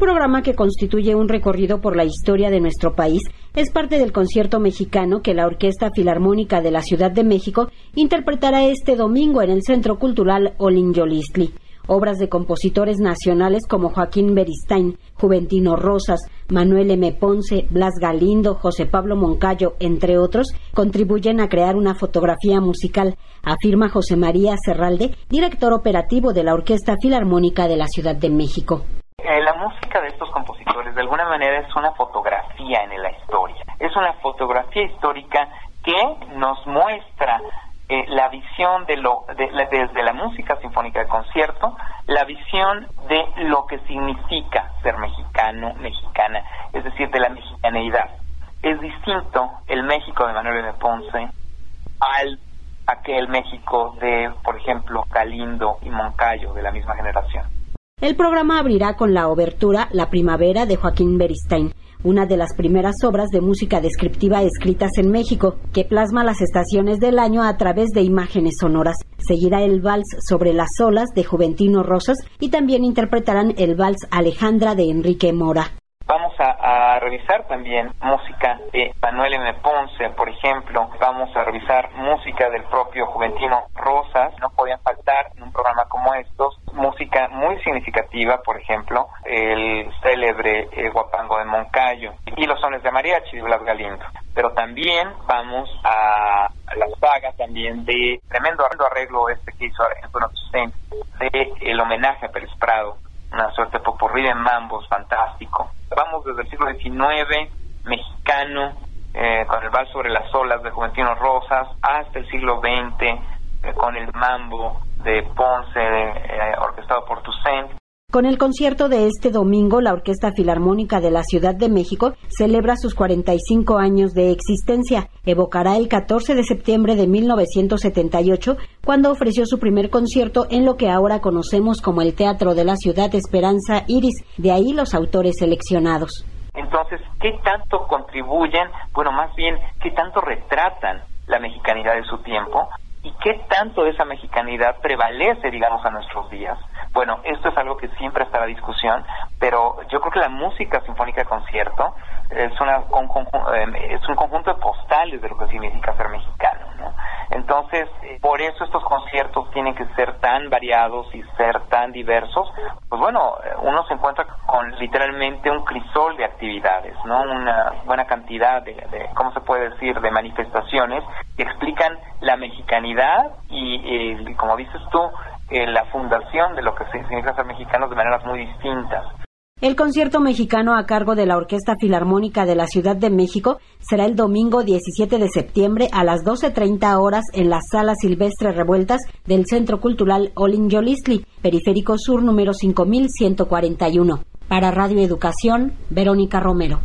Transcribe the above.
programa que constituye un recorrido por la historia de nuestro país es parte del concierto mexicano que la Orquesta Filarmónica de la Ciudad de México interpretará este domingo en el Centro Cultural Olin Yolistli obras de compositores nacionales como Joaquín Beristain, Juventino Rosas, Manuel M. Ponce, Blas Galindo, José Pablo Moncayo, entre otros, contribuyen a crear una fotografía musical, afirma José María Serralde, director operativo de la Orquesta Filarmónica de la Ciudad de México. Eh, la música de de alguna manera es una fotografía en la historia, es una fotografía histórica que nos muestra eh, la visión de lo desde la música sinfónica de concierto, la visión de lo que significa ser mexicano, mexicana, es decir, de la mexicaneidad. Es distinto el México de Manuel M. Ponce al aquel México de, por ejemplo, Galindo y Moncayo de la misma generación. El programa abrirá con la obertura La Primavera de Joaquín Beristain, una de las primeras obras de música descriptiva escritas en México, que plasma las estaciones del año a través de imágenes sonoras. Seguirá el vals sobre las olas de Juventino Rosas y también interpretarán el vals Alejandra de Enrique Mora. Vamos a, revisar también música de Manuel M. Ponce, por ejemplo. Vamos a revisar música del propio Juventino Rosas. No podían faltar en un programa como estos. Muy significativa, por ejemplo, el célebre eh, Guapango de Moncayo y los sones de mariachi de Blas Galindo. Pero también vamos a, la saga también de tremendo arreglo este que hizo Antonio de el homenaje a Pérez Prado una suerte de popurrí de mambos fantástico. Vamos desde el siglo XIX, mexicano, eh, con el vals sobre las olas de Juventino Rosas, hasta el siglo XX, eh, con el mambo de Ponce, eh, orquestado por Toussaint, con el concierto de este domingo, la Orquesta Filarmónica de la Ciudad de México celebra sus 45 años de existencia. Evocará el 14 de septiembre de 1978, cuando ofreció su primer concierto en lo que ahora conocemos como el Teatro de la Ciudad Esperanza Iris, de ahí los autores seleccionados. Entonces, ¿qué tanto contribuyen? Bueno, más bien, ¿qué tanto retratan la mexicanidad de su tiempo? ¿Y qué tanto de esa mexicanidad prevalece, digamos, a nuestros días? Bueno, esto es algo que siempre está la discusión, pero yo creo que la música sinfónica de concierto es, una, eh, es un conjunto de postales de lo que significa ser mexicano. ¿no? Entonces, eh, por eso estos conciertos tienen que ser tan variados y ser tan diversos. Pues bueno, eh, uno se encuentra con literalmente un crisol de actividades, ¿no? Una buena cantidad de, de ¿cómo se puede decir?, de manifestaciones que explican la mexicanidad y, como dices tú, eh, la fundación de lo que significa ser mexicanos de maneras muy distintas. El concierto mexicano a cargo de la Orquesta Filarmónica de la Ciudad de México será el domingo 17 de septiembre a las 12.30 horas en la Sala Silvestre Revueltas del Centro Cultural Olin Yolisli, Periférico Sur número 5141. Para Radio Educación, Verónica Romero.